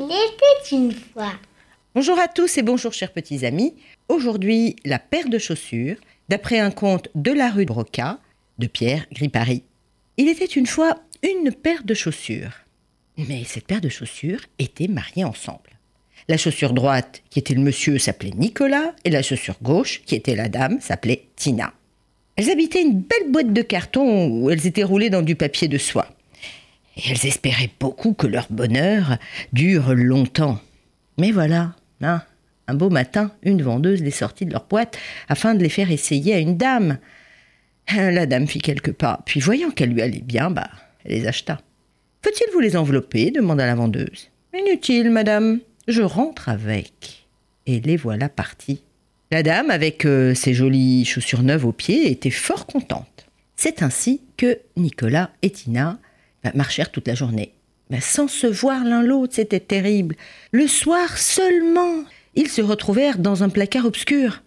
Il était une fois. Bonjour à tous et bonjour chers petits amis. Aujourd'hui, la paire de chaussures, d'après un conte de la rue Broca de Pierre Gripari. Il était une fois une paire de chaussures. Mais cette paire de chaussures était mariée ensemble. La chaussure droite, qui était le monsieur, s'appelait Nicolas, et la chaussure gauche, qui était la dame, s'appelait Tina. Elles habitaient une belle boîte de carton où elles étaient roulées dans du papier de soie. Elles espéraient beaucoup que leur bonheur dure longtemps. Mais voilà, hein, un beau matin, une vendeuse les sortit de leur boîte afin de les faire essayer à une dame. La dame fit quelques pas, puis voyant qu'elle lui allait bien, bah, elle les acheta. Faut-il vous les envelopper? demanda la vendeuse. Inutile, madame, je rentre avec. Et les voilà partis. La dame, avec euh, ses jolies chaussures neuves aux pieds, était fort contente. C'est ainsi que Nicolas et Tina bah, marchèrent toute la journée. Bah, sans se voir l'un l'autre, c'était terrible. Le soir seulement, ils se retrouvèrent dans un placard obscur.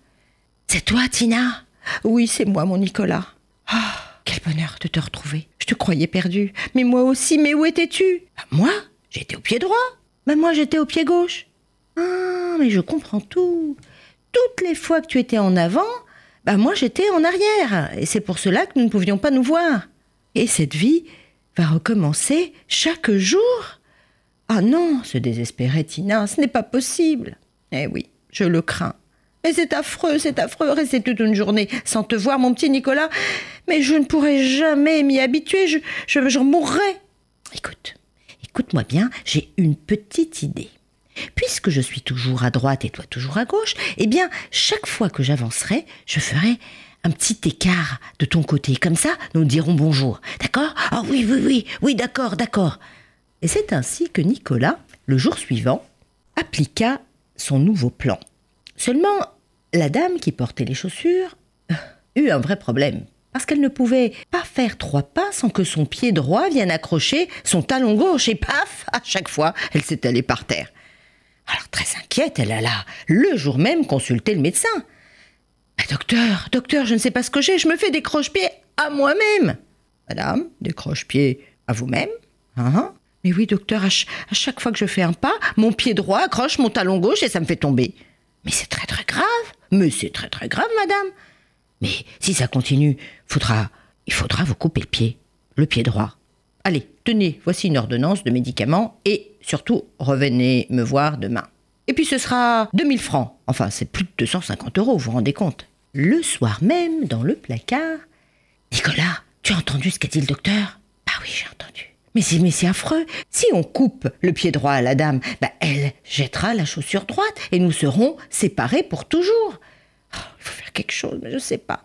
C'est toi, Tina? Oui, c'est moi, mon Nicolas. Ah, quel bonheur de te retrouver. Je te croyais perdu. Mais moi aussi, mais où étais-tu? Bah, Moi J'étais au pied droit. Moi, j'étais au pied gauche. Ah, mais je comprends tout. Toutes les fois que tu étais en avant, moi j'étais en arrière. Et c'est pour cela que nous ne pouvions pas nous voir. Et cette vie va recommencer chaque jour Ah non, se désespérait Tina, ce n'est pas possible. Eh oui, je le crains. Mais c'est affreux, c'est affreux, rester toute une journée sans te voir, mon petit Nicolas. Mais je ne pourrai jamais m'y habituer, je, je, j'en mourrai. Écoute, écoute-moi bien, j'ai une petite idée. Puisque je suis toujours à droite et toi toujours à gauche, eh bien, chaque fois que j'avancerai, je ferai un petit écart de ton côté. Comme ça, nous dirons bonjour. D'accord? Ah oui, oui, oui, oui, d'accord, d'accord. Et c'est ainsi que Nicolas, le jour suivant, appliqua son nouveau plan. Seulement, la dame qui portait les chaussures euh, eut un vrai problème. Parce qu'elle ne pouvait pas faire trois pas sans que son pied droit vienne accrocher son talon gauche et paf, à chaque fois, elle s'étalait par terre. Alors très inquiète, elle alla le jour même consulter le médecin. Docteur, docteur, je ne sais pas ce que j'ai, je me fais des croche-pieds à moi-même. Madame, des croche-pieds à vous-même Hein Mais oui, docteur, à, ch- à chaque fois que je fais un pas, mon pied droit accroche mon talon gauche et ça me fait tomber. Mais c'est très très grave. Mais c'est très très grave, madame. Mais si ça continue, il faudra vous couper le pied, le pied droit. Allez, tenez, voici une ordonnance de médicaments et surtout, revenez me voir demain. Et puis ce sera 2000 francs. Enfin, c'est plus de 250 euros, vous vous rendez compte. Le soir même, dans le placard. Nicolas, tu as entendu ce qu'a dit le docteur? Bah oui, j'ai entendu. Mais c'est, affreux. Si on coupe le pied droit à la dame, bah elle jettera la chaussure droite et nous serons séparés pour toujours. Oh, il faut faire quelque chose, mais je sais pas.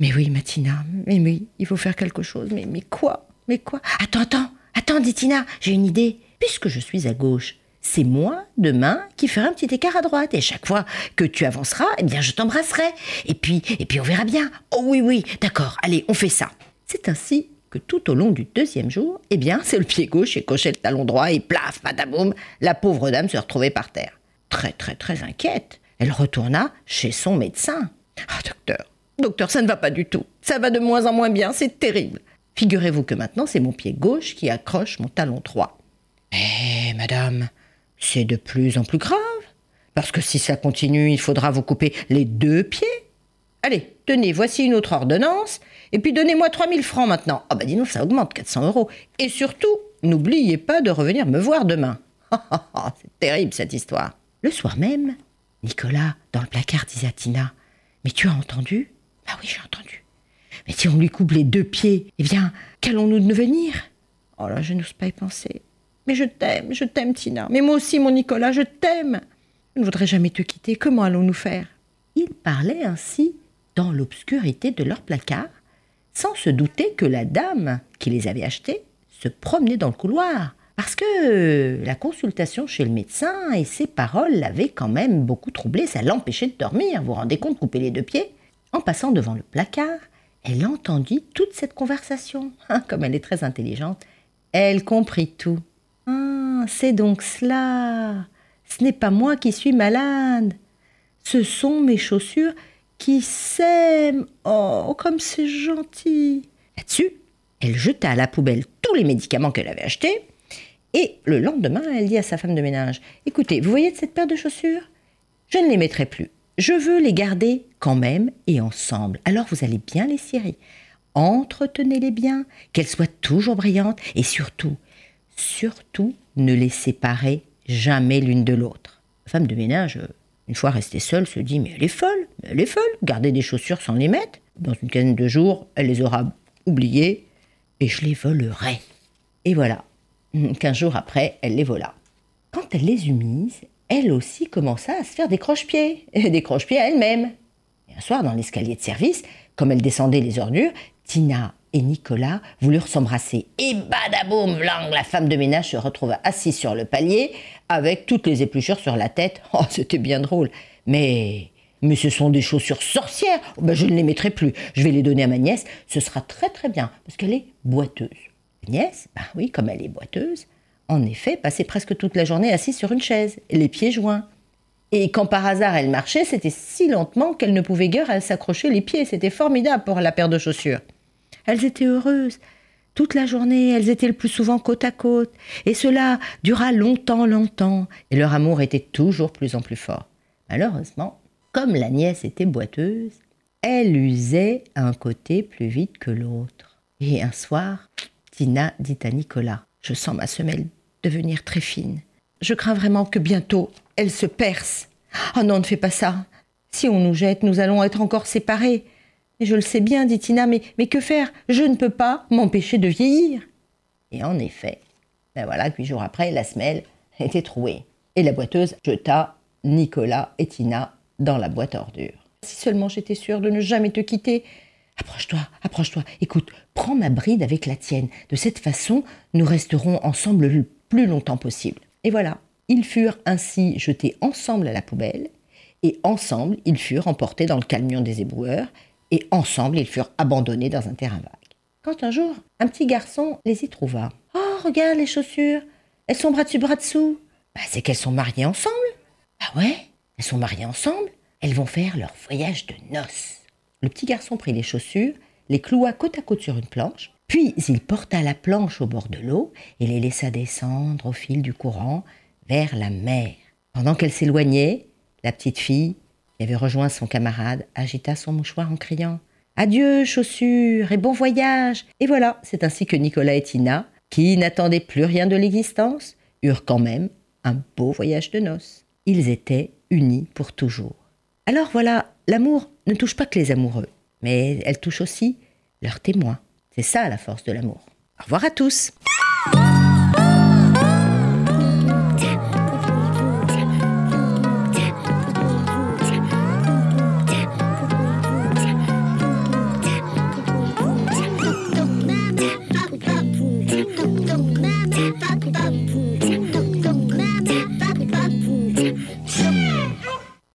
Mais oui, Matina, mais oui, il faut faire quelque chose. Mais, mais quoi? Mais quoi? Attends, attends, attends, dit Tina, j'ai une idée. Puisque je suis à gauche, c'est moi, demain, qui ferai un petit écart à droite. Et chaque fois que tu avanceras, eh bien, je t'embrasserai. Et puis, et puis, on verra bien. Oh oui, oui, d'accord, allez, on fait ça. C'est ainsi que tout au long du deuxième jour, eh bien, c'est le pied gauche et cochait le talon droit et plaf, pataboum, la pauvre dame se retrouvait par terre. Très, très, très inquiète, elle retourna chez son médecin. Ah, docteur, docteur, ça ne va pas du tout. Ça va de moins en moins bien, c'est terrible. Figurez-vous que maintenant, c'est mon pied gauche qui accroche mon talon droit. Eh, madame, c'est de plus en plus grave. Parce que si ça continue, il faudra vous couper les deux pieds. Allez, tenez, voici une autre ordonnance. Et puis donnez-moi 3000 francs maintenant. Ah bah dis donc, ça augmente, 400 euros. Et surtout, n'oubliez pas de revenir me voir demain. c'est terrible cette histoire. Le soir même, Nicolas, dans le placard, disait à Tina Mais tu as entendu? Ah oui, j'ai entendu. Mais si on lui coupe les deux pieds, eh bien, qu'allons-nous devenir? Oh là, je n'ose pas y penser. Mais je t'aime, je t'aime, Tina. Mais moi aussi, mon Nicolas, je t'aime. Je ne voudrais jamais te quitter. Comment allons-nous faire? Ils parlaient ainsi dans l'obscurité de leur placard, sans se douter que la dame qui les avait achetés se promenait dans le couloir. Parce que la consultation chez le médecin et ses paroles l'avaient quand même beaucoup troublée, ça l'empêchait de dormir, vous vous rendez compte, couper les deux pieds? En passant devant le placard, elle entendit toute cette conversation. Comme elle est très intelligente, elle comprit tout. C'est donc cela. Ce n'est pas moi qui suis malade. Ce sont mes chaussures qui s'aiment. Oh, comme c'est gentil. Là-dessus, elle jeta à la poubelle tous les médicaments qu'elle avait achetés. Et le lendemain, elle dit à sa femme de ménage Écoutez, vous voyez cette paire de chaussures? Je ne les mettrai plus. Je veux les garder quand même et ensemble. Alors vous allez bien les cirer. Entretenez-les bien, qu'elles soient toujours brillantes et surtout, surtout, ne les séparez jamais l'une de l'autre. La femme de ménage, une fois restée seule, se dit Mais elle est folle, elle est folle, garder des chaussures sans les mettre. Dans une quinzaine de jours, elle les aura oubliées et je les volerai. Et voilà, quinze jours après, elle les vola. Quand elle les eut mises, elle aussi commença à se faire des croche-pieds, des croche-pieds à elle-même. Un soir, dans l'escalier de service, comme elle descendait les ordures, Tina et Nicolas voulurent s'embrasser. Et badaboum, vlang, la femme de ménage se retrouva assise sur le palier avec toutes les épluchures sur la tête. Oh, c'était bien drôle. Mais, mais ce sont des chaussures sorcières. Oh, ben, je ne les mettrai plus. Je vais les donner à ma nièce. Ce sera très très bien parce qu'elle est boiteuse. nièce, bah oui, comme elle est boiteuse, en effet, passait presque toute la journée assise sur une chaise, les pieds joints. Et quand par hasard elle marchait, c'était si lentement qu'elle ne pouvait guère s'accrocher les pieds. C'était formidable pour la paire de chaussures. Elles étaient heureuses. Toute la journée, elles étaient le plus souvent côte à côte. Et cela dura longtemps, longtemps. Et leur amour était toujours plus en plus fort. Malheureusement, comme la nièce était boiteuse, elle usait un côté plus vite que l'autre. Et un soir, Tina dit à Nicolas Je sens ma semelle devenir très fine. Je crains vraiment que bientôt elle se perce. Ah non, ne fais pas ça. Si on nous jette, nous allons être encore séparés. Je le sais bien, dit Tina, mais, mais que faire? Je ne peux pas m'empêcher de vieillir. Et en effet, ben voilà, huit jours après, la semelle était trouée. Et la boiteuse jeta Nicolas et Tina dans la boîte à ordures. Si seulement j'étais sûre de ne jamais te quitter. Approche-toi, approche-toi. Écoute, prends ma bride avec la tienne. De cette façon, nous resterons ensemble le plus longtemps possible. Et voilà, ils furent ainsi jetés ensemble à la poubelle, et ensemble ils furent emportés dans le camion des éboueurs, et ensemble ils furent abandonnés dans un terrain vague. Quand un jour, un petit garçon les y trouva. Oh, regarde les chaussures, elles sont bras dessus, bras dessous. Bah, c'est qu'elles sont mariées ensemble. Ah ouais, elles sont mariées ensemble. Elles vont faire leur voyage de noces. Le petit garçon prit les chaussures, les cloua côte à côte sur une planche, puis il porta la planche au bord de l'eau et les laissa descendre au fil du courant vers la mer. Pendant qu'elle s'éloignait, la petite fille, qui avait rejoint son camarade, agita son mouchoir en criant Adieu, chaussures, et bon voyage Et voilà, c'est ainsi que Nicolas et Tina, qui n'attendaient plus rien de l'existence, eurent quand même un beau voyage de noces. Ils étaient unis pour toujours. Alors voilà, l'amour ne touche pas que les amoureux, mais elle touche aussi leurs témoins. C'est ça la force de l'amour. Au revoir à tous